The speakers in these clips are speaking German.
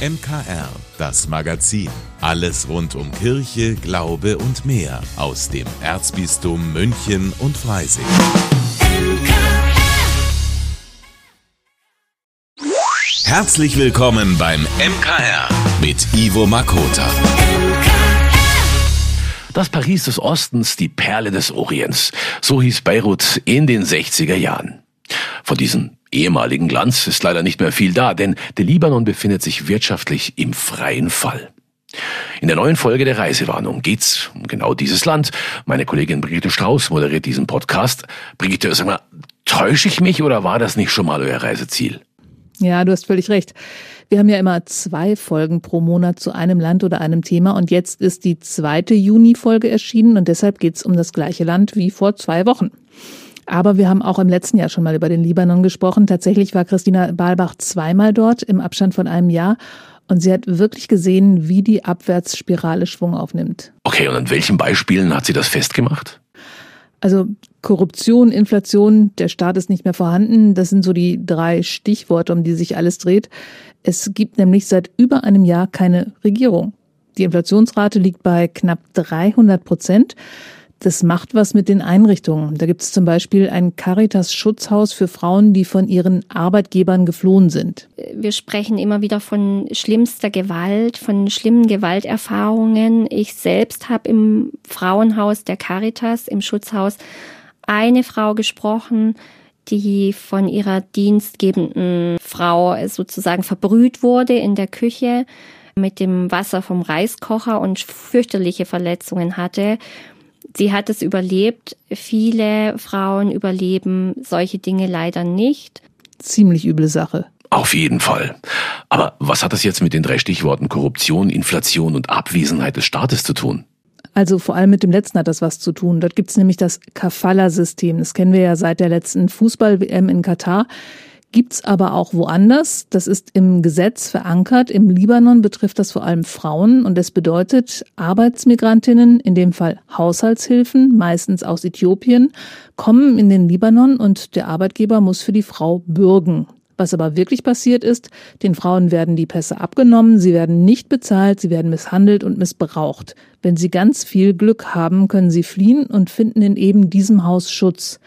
MKR, das Magazin. Alles rund um Kirche, Glaube und mehr aus dem Erzbistum München und Freising. Herzlich willkommen beim MKR mit Ivo Makota. Das Paris des Ostens, die Perle des Orients. So hieß Beirut in den 60er Jahren. Von diesem ehemaligen Glanz ist leider nicht mehr viel da, denn der Libanon befindet sich wirtschaftlich im freien Fall. In der neuen Folge der Reisewarnung geht's um genau dieses Land. Meine Kollegin Brigitte Strauß moderiert diesen Podcast. Brigitte, sag mal, täusche ich mich oder war das nicht schon mal euer Reiseziel? Ja, du hast völlig recht. Wir haben ja immer zwei Folgen pro Monat zu einem Land oder einem Thema und jetzt ist die zweite Juni-Folge erschienen und deshalb geht's um das gleiche Land wie vor zwei Wochen. Aber wir haben auch im letzten Jahr schon mal über den Libanon gesprochen. Tatsächlich war Christina Balbach zweimal dort im Abstand von einem Jahr und sie hat wirklich gesehen, wie die Abwärtsspirale Schwung aufnimmt. Okay, und an welchen Beispielen hat sie das festgemacht? Also Korruption, Inflation, der Staat ist nicht mehr vorhanden. Das sind so die drei Stichworte, um die sich alles dreht. Es gibt nämlich seit über einem Jahr keine Regierung. Die Inflationsrate liegt bei knapp 300 Prozent. Das macht was mit den Einrichtungen. Da gibt es zum Beispiel ein Caritas-Schutzhaus für Frauen, die von ihren Arbeitgebern geflohen sind. Wir sprechen immer wieder von schlimmster Gewalt, von schlimmen Gewalterfahrungen. Ich selbst habe im Frauenhaus der Caritas, im Schutzhaus, eine Frau gesprochen, die von ihrer dienstgebenden Frau sozusagen verbrüht wurde in der Küche mit dem Wasser vom Reiskocher und fürchterliche Verletzungen hatte. Sie hat es überlebt. Viele Frauen überleben solche Dinge leider nicht. Ziemlich üble Sache. Auf jeden Fall. Aber was hat das jetzt mit den drei Stichworten Korruption, Inflation und Abwesenheit des Staates zu tun? Also vor allem mit dem letzten hat das was zu tun. Dort gibt es nämlich das Kafala-System. Das kennen wir ja seit der letzten Fußball-WM in Katar gibt's aber auch woanders. Das ist im Gesetz verankert. Im Libanon betrifft das vor allem Frauen und es bedeutet, Arbeitsmigrantinnen, in dem Fall Haushaltshilfen, meistens aus Äthiopien, kommen in den Libanon und der Arbeitgeber muss für die Frau bürgen. Was aber wirklich passiert ist, den Frauen werden die Pässe abgenommen, sie werden nicht bezahlt, sie werden misshandelt und missbraucht. Wenn sie ganz viel Glück haben, können sie fliehen und finden in eben diesem Haus Schutz.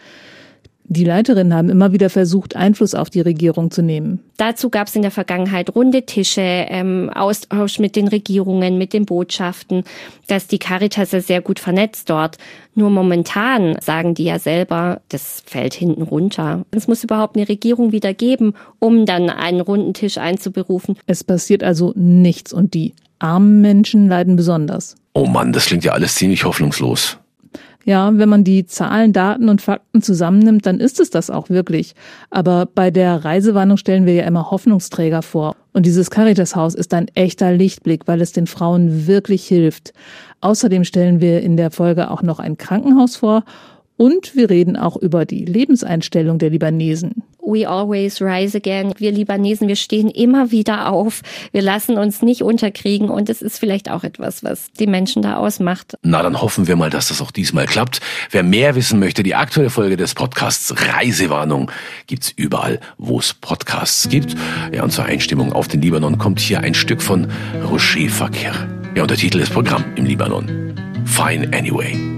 Die Leiterinnen haben immer wieder versucht, Einfluss auf die Regierung zu nehmen. Dazu gab es in der Vergangenheit runde Tische, ähm, Austausch mit den Regierungen, mit den Botschaften, dass die Caritas ja sehr gut vernetzt dort. Nur momentan sagen die ja selber, das fällt hinten runter. Es muss überhaupt eine Regierung wieder geben, um dann einen runden Tisch einzuberufen. Es passiert also nichts und die armen Menschen leiden besonders. Oh Mann, das klingt ja alles ziemlich hoffnungslos. Ja, wenn man die Zahlen, Daten und Fakten zusammennimmt, dann ist es das auch wirklich. Aber bei der Reisewarnung stellen wir ja immer Hoffnungsträger vor. Und dieses Caritas-Haus ist ein echter Lichtblick, weil es den Frauen wirklich hilft. Außerdem stellen wir in der Folge auch noch ein Krankenhaus vor und wir reden auch über die Lebenseinstellung der Libanesen. We always rise again. Wir Libanesen, wir stehen immer wieder auf. Wir lassen uns nicht unterkriegen und es ist vielleicht auch etwas, was die Menschen da ausmacht. Na, dann hoffen wir mal, dass das auch diesmal klappt. Wer mehr wissen möchte, die aktuelle Folge des Podcasts Reisewarnung gibt's überall, wo es Podcasts gibt. Ja, und zur Einstimmung auf den Libanon kommt hier ein Stück von Rocher Fakir. Ja, und der Titel ist Programm im Libanon. Fine Anyway.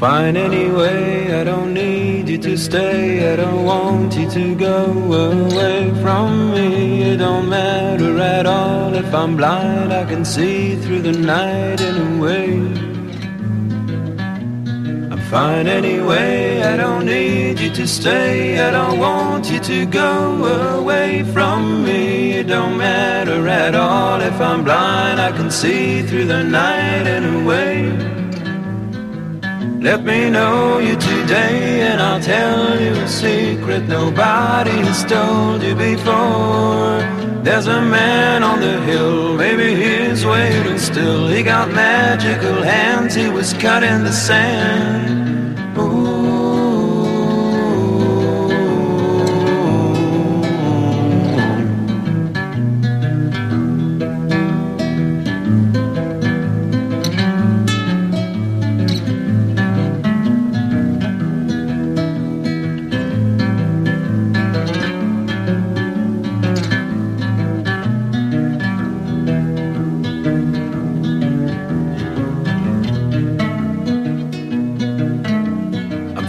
Fine anyway, I don't need you to stay. I don't want you to go away from me. It don't matter at all if I'm blind, I can see through the night anyway. I'm fine anyway, I don't need you to stay. I don't want you to go away from me. It don't matter at all if I'm blind, I can see through the night anyway. Let me know you today and I'll tell you a secret nobody has told you before. There's a man on the hill, maybe he's waiting still. He got magical hands, he was cut in the sand.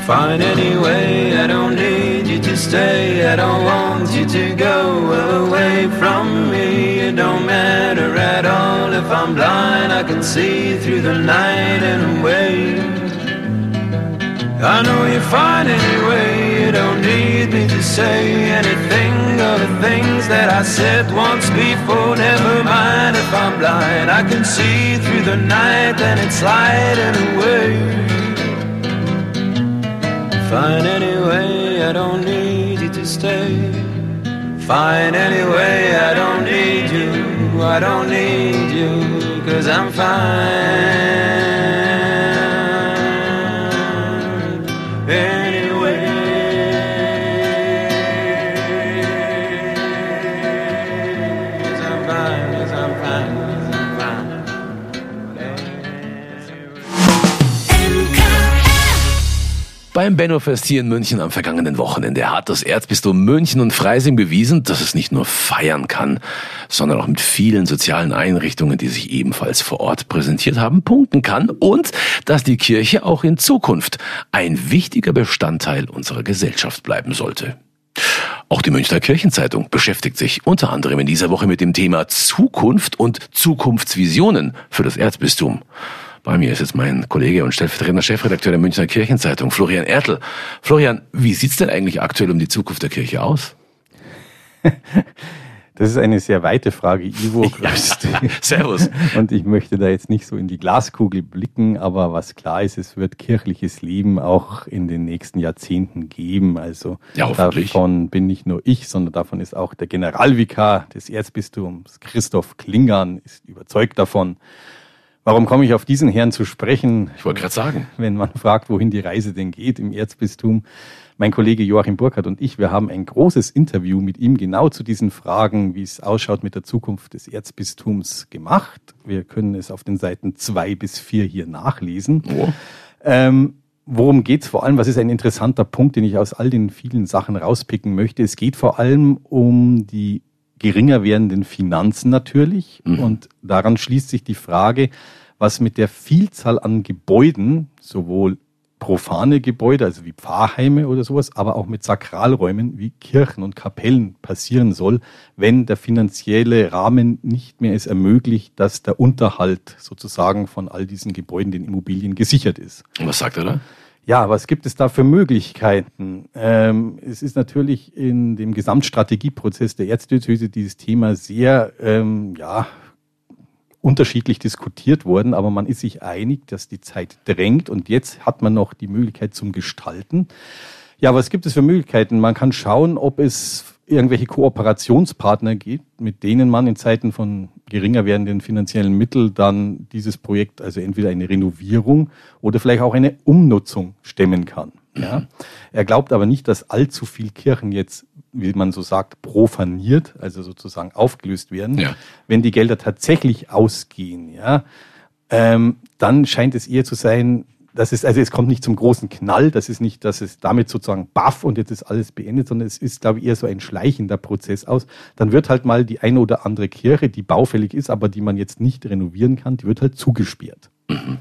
Fine anyway, I don't need you to stay. I don't want you to go away from me. It don't matter at all if I'm blind. I can see through the night anyway. I know you're fine anyway. You don't need me to say anything of the things that I said once before. Never mind if I'm blind. I can see through the night and it's sliding away. Fine anyway. I don't need you to stay. Fine anyway. I don't need you. I don't need you. Cause I'm fine. Beim Benno-Fest hier in München am vergangenen Wochenende hat das Erzbistum München und Freising bewiesen, dass es nicht nur feiern kann, sondern auch mit vielen sozialen Einrichtungen, die sich ebenfalls vor Ort präsentiert haben, punkten kann und dass die Kirche auch in Zukunft ein wichtiger Bestandteil unserer Gesellschaft bleiben sollte. Auch die Münchner Kirchenzeitung beschäftigt sich unter anderem in dieser Woche mit dem Thema Zukunft und Zukunftsvisionen für das Erzbistum. Bei mir ist jetzt mein Kollege und stellvertretender Chefredakteur der Münchner Kirchenzeitung, Florian Ertl. Florian, wie sieht's denn eigentlich aktuell um die Zukunft der Kirche aus? Das ist eine sehr weite Frage, Ivo. Ja, servus. Und ich möchte da jetzt nicht so in die Glaskugel blicken, aber was klar ist, es wird kirchliches Leben auch in den nächsten Jahrzehnten geben. Also ja, davon bin nicht nur ich, sondern davon ist auch der Generalvikar des Erzbistums, Christoph Klingern, ist überzeugt davon. Warum komme ich auf diesen Herrn zu sprechen? Ich wollte gerade sagen. Wenn man fragt, wohin die Reise denn geht im Erzbistum. Mein Kollege Joachim Burkhardt und ich, wir haben ein großes Interview mit ihm genau zu diesen Fragen, wie es ausschaut mit der Zukunft des Erzbistums gemacht. Wir können es auf den Seiten zwei bis vier hier nachlesen. Oh. Ähm, worum geht's vor allem? Was ist ein interessanter Punkt, den ich aus all den vielen Sachen rauspicken möchte? Es geht vor allem um die geringer werdenden Finanzen natürlich. Mhm. Und daran schließt sich die Frage, was mit der Vielzahl an Gebäuden, sowohl profane Gebäude, also wie Pfarrheime oder sowas, aber auch mit Sakralräumen wie Kirchen und Kapellen passieren soll, wenn der finanzielle Rahmen nicht mehr es ermöglicht, dass der Unterhalt sozusagen von all diesen Gebäuden, den Immobilien gesichert ist. Und was sagt er da? Ja, was gibt es da für Möglichkeiten? Ähm, es ist natürlich in dem Gesamtstrategieprozess der Erzdiözese dieses Thema sehr, ähm, ja, unterschiedlich diskutiert worden, aber man ist sich einig, dass die Zeit drängt und jetzt hat man noch die Möglichkeit zum Gestalten. Ja, was gibt es für Möglichkeiten? Man kann schauen, ob es irgendwelche Kooperationspartner gibt, mit denen man in Zeiten von geringer werdenden finanziellen Mitteln dann dieses Projekt, also entweder eine Renovierung oder vielleicht auch eine Umnutzung stemmen kann. Ja. Er glaubt aber nicht, dass allzu viel Kirchen jetzt, wie man so sagt, profaniert, also sozusagen aufgelöst werden. Ja. Wenn die Gelder tatsächlich ausgehen, ja, ähm, dann scheint es eher zu sein, das ist, also es kommt nicht zum großen Knall, das ist nicht, dass es damit sozusagen baff und jetzt ist alles beendet, sondern es ist, glaube ich, eher so ein schleichender Prozess aus. Dann wird halt mal die eine oder andere Kirche, die baufällig ist, aber die man jetzt nicht renovieren kann, die wird halt zugesperrt. Mhm.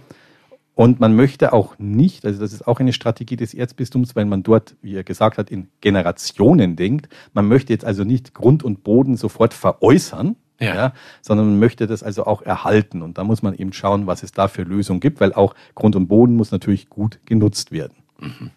Und man möchte auch nicht, also das ist auch eine Strategie des Erzbistums, weil man dort, wie er gesagt hat, in Generationen denkt. Man möchte jetzt also nicht Grund und Boden sofort veräußern, ja. ja. sondern man möchte das also auch erhalten. Und da muss man eben schauen, was es da für Lösungen gibt, weil auch Grund und Boden muss natürlich gut genutzt werden. Mhm.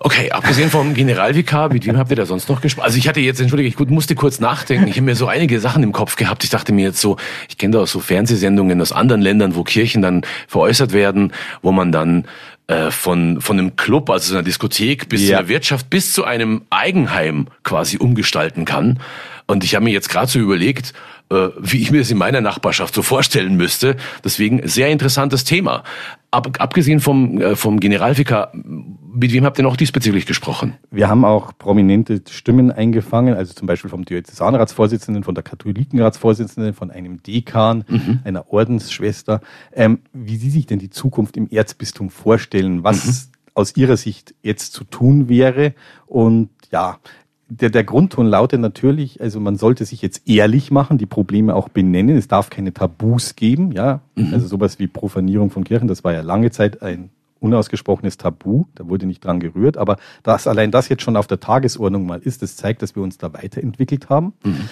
Okay, abgesehen vom Generalvikar, mit wem habt ihr da sonst noch gesprochen? Also ich hatte jetzt, entschuldige, ich musste kurz nachdenken. Ich habe mir so einige Sachen im Kopf gehabt. Ich dachte mir jetzt so, ich kenne da auch so Fernsehsendungen aus anderen Ländern, wo Kirchen dann veräußert werden, wo man dann äh, von, von einem Club, also einer Diskothek bis ja. zu einer Wirtschaft, bis zu einem Eigenheim quasi umgestalten kann. Und ich habe mir jetzt gerade so überlegt, äh, wie ich mir das in meiner Nachbarschaft so vorstellen müsste. Deswegen sehr interessantes Thema. Ab, abgesehen vom, äh, vom Generalvikar, mit wem habt ihr noch diesbezüglich gesprochen? Wir haben auch prominente Stimmen eingefangen, also zum Beispiel vom Diözesanratsvorsitzenden, von der Katholikenratsvorsitzenden, von einem Dekan, mhm. einer Ordensschwester, ähm, wie sie sich denn die Zukunft im Erzbistum vorstellen, was mhm. aus ihrer Sicht jetzt zu tun wäre. Und ja, der, der Grundton lautet natürlich, also man sollte sich jetzt ehrlich machen, die Probleme auch benennen. Es darf keine Tabus geben, ja. Mhm. Also sowas wie Profanierung von Kirchen, das war ja lange Zeit ein unausgesprochenes Tabu, da wurde nicht dran gerührt, aber dass allein das jetzt schon auf der Tagesordnung mal ist, das zeigt, dass wir uns da weiterentwickelt haben. Mhm.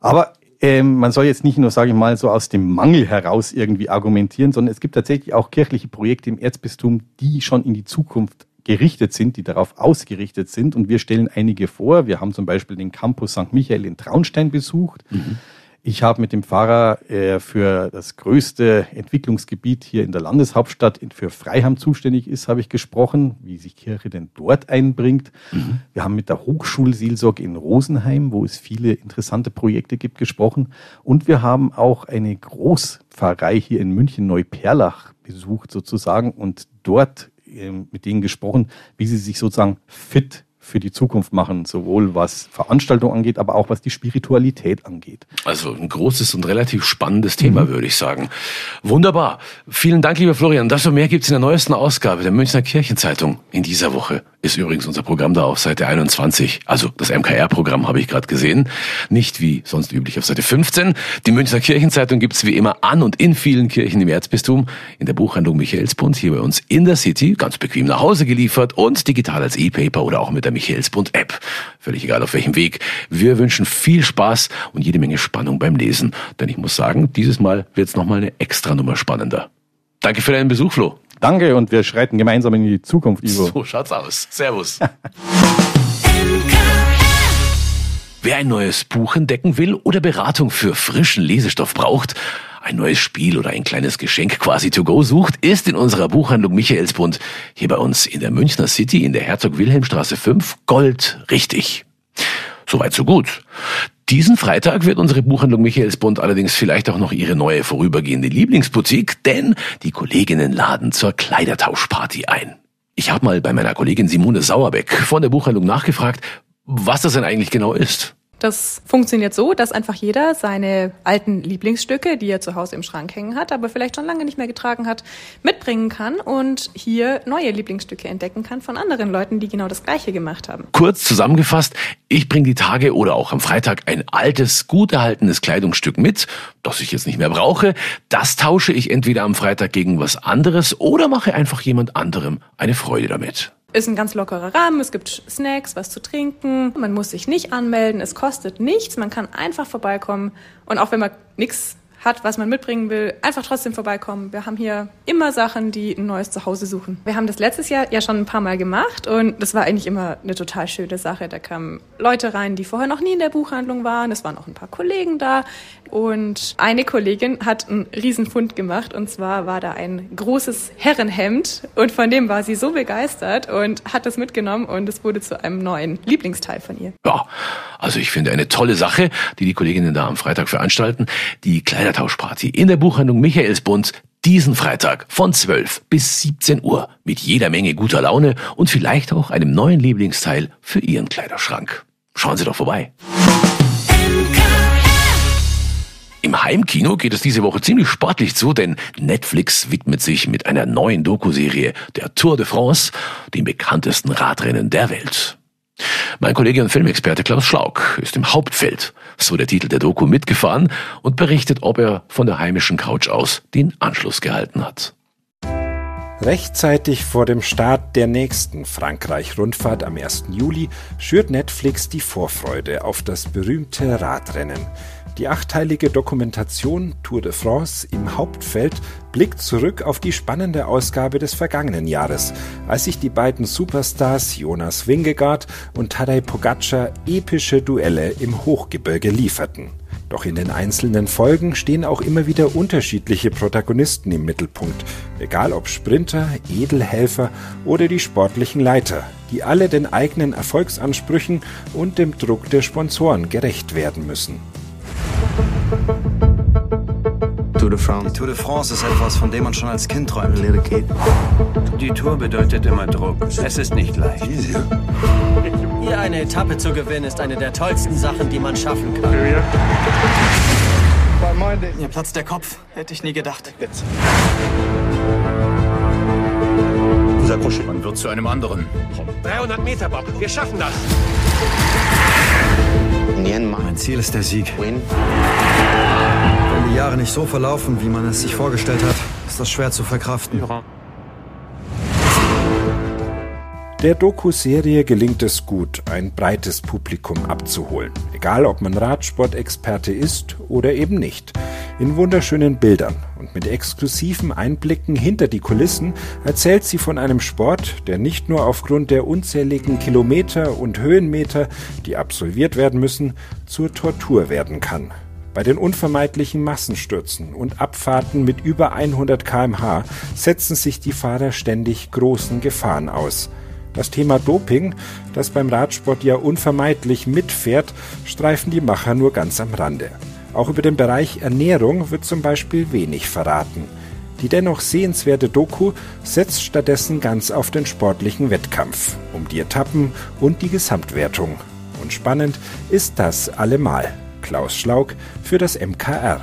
Aber ähm, man soll jetzt nicht nur, sage ich mal, so aus dem Mangel heraus irgendwie argumentieren, sondern es gibt tatsächlich auch kirchliche Projekte im Erzbistum, die schon in die Zukunft gerichtet sind, die darauf ausgerichtet sind. Und wir stellen einige vor. Wir haben zum Beispiel den Campus St. Michael in Traunstein besucht. Mhm. Ich habe mit dem Pfarrer äh, für das größte Entwicklungsgebiet hier in der Landeshauptstadt für Freiham zuständig ist, habe ich gesprochen, wie sich Kirche denn dort einbringt. Mhm. Wir haben mit der Hochschulseelsorge in Rosenheim, wo es viele interessante Projekte gibt, gesprochen. Und wir haben auch eine Großpfarrei hier in München Neuperlach besucht sozusagen und dort mit denen gesprochen, wie sie sich sozusagen fit für die Zukunft machen, sowohl was Veranstaltung angeht, aber auch was die Spiritualität angeht. Also ein großes und relativ spannendes Thema, mhm. würde ich sagen. Wunderbar. Vielen Dank, lieber Florian. Das und mehr gibt's in der neuesten Ausgabe der Münchner Kirchenzeitung in dieser Woche ist übrigens unser Programm da auf Seite 21. Also das MKR-Programm habe ich gerade gesehen. Nicht wie sonst üblich auf Seite 15. Die Münchner Kirchenzeitung gibt's wie immer an und in vielen Kirchen im Erzbistum. In der Buchhandlung Michaelsbund hier bei uns in der City. Ganz bequem nach Hause geliefert und digital als E-Paper oder auch mit der Michaelsbund-App. Völlig egal auf welchem Weg. Wir wünschen viel Spaß und jede Menge Spannung beim Lesen. Denn ich muss sagen, dieses Mal wird's nochmal eine extra Nummer spannender. Danke für deinen Besuch, Flo. Danke und wir schreiten gemeinsam in die Zukunft, Ivo. So schaut's aus. Servus. Wer ein neues Buch entdecken will oder Beratung für frischen Lesestoff braucht, ein neues Spiel oder ein kleines Geschenk quasi to go sucht, ist in unserer Buchhandlung Michaelsbund hier bei uns in der Münchner City in der Herzog Wilhelmstraße 5 Gold richtig. Soweit so gut. Diesen Freitag wird unsere Buchhandlung Michaelsbund allerdings vielleicht auch noch ihre neue vorübergehende Lieblingsboutique, denn die Kolleginnen laden zur Kleidertauschparty ein. Ich habe mal bei meiner Kollegin Simone Sauerbeck von der Buchhandlung nachgefragt, was das denn eigentlich genau ist. Das funktioniert so, dass einfach jeder seine alten Lieblingsstücke, die er zu Hause im Schrank hängen hat, aber vielleicht schon lange nicht mehr getragen hat, mitbringen kann und hier neue Lieblingsstücke entdecken kann von anderen Leuten, die genau das Gleiche gemacht haben. Kurz zusammengefasst, ich bringe die Tage oder auch am Freitag ein altes, gut erhaltenes Kleidungsstück mit, das ich jetzt nicht mehr brauche. Das tausche ich entweder am Freitag gegen was anderes oder mache einfach jemand anderem eine Freude damit. Ist ein ganz lockerer Rahmen, es gibt Snacks, was zu trinken, man muss sich nicht anmelden, es kostet nichts, man kann einfach vorbeikommen. Und auch wenn man nichts hat, was man mitbringen will, einfach trotzdem vorbeikommen. Wir haben hier immer Sachen, die ein neues Zuhause suchen. Wir haben das letztes Jahr ja schon ein paar Mal gemacht und das war eigentlich immer eine total schöne Sache. Da kamen Leute rein, die vorher noch nie in der Buchhandlung waren. Es waren auch ein paar Kollegen da und eine Kollegin hat einen Riesenfund gemacht und zwar war da ein großes Herrenhemd und von dem war sie so begeistert und hat das mitgenommen und es wurde zu einem neuen Lieblingsteil von ihr. Ja, also ich finde eine tolle Sache, die die Kolleginnen da am Freitag veranstalten. Die Kleidertauschparty in der Buchhandlung Michaelsbund diesen Freitag von 12 bis 17 Uhr mit jeder Menge guter Laune und vielleicht auch einem neuen Lieblingsteil für Ihren Kleiderschrank. Schauen Sie doch vorbei. Im Heimkino geht es diese Woche ziemlich sportlich zu, denn Netflix widmet sich mit einer neuen Dokuserie der Tour de France, dem bekanntesten Radrennen der Welt. Mein Kollege und Filmexperte Klaus Schlauk ist im Hauptfeld, so der Titel der Doku, mitgefahren und berichtet, ob er von der heimischen Couch aus den Anschluss gehalten hat. Rechtzeitig vor dem Start der nächsten Frankreich-Rundfahrt am 1. Juli schürt Netflix die Vorfreude auf das berühmte Radrennen. Die achteilige Dokumentation Tour de France im Hauptfeld blickt zurück auf die spannende Ausgabe des vergangenen Jahres, als sich die beiden Superstars Jonas Wingegaard und Tadej Pogacar epische Duelle im Hochgebirge lieferten. Doch in den einzelnen Folgen stehen auch immer wieder unterschiedliche Protagonisten im Mittelpunkt, egal ob Sprinter, Edelhelfer oder die sportlichen Leiter, die alle den eigenen Erfolgsansprüchen und dem Druck der Sponsoren gerecht werden müssen. Tour de France. Die Tour de France ist etwas, von dem man schon als Kind träumt. Die Tour bedeutet immer Druck. Es ist nicht leicht. Hier eine Etappe zu gewinnen, ist eine der tollsten Sachen, die man schaffen kann. Mir platzt der Kopf. Hätte ich nie gedacht. Man wird zu einem anderen. 300 Meter, Bob. Wir schaffen das. Mein Ziel ist der Sieg. Win. Wenn die Jahre nicht so verlaufen, wie man es sich vorgestellt hat, ist das schwer zu verkraften. Der Doku-Serie gelingt es gut, ein breites Publikum abzuholen, egal ob man Radsportexperte ist oder eben nicht. In wunderschönen Bildern und mit exklusiven Einblicken hinter die Kulissen erzählt sie von einem Sport, der nicht nur aufgrund der unzähligen Kilometer und Höhenmeter, die absolviert werden müssen, zur Tortur werden kann. Bei den unvermeidlichen Massenstürzen und Abfahrten mit über 100 kmh setzen sich die Fahrer ständig großen Gefahren aus. Das Thema Doping, das beim Radsport ja unvermeidlich mitfährt, streifen die Macher nur ganz am Rande. Auch über den Bereich Ernährung wird zum Beispiel wenig verraten. Die dennoch sehenswerte Doku setzt stattdessen ganz auf den sportlichen Wettkampf, um die Etappen und die Gesamtwertung. Und spannend ist das allemal. Klaus Schlaug für das MKR.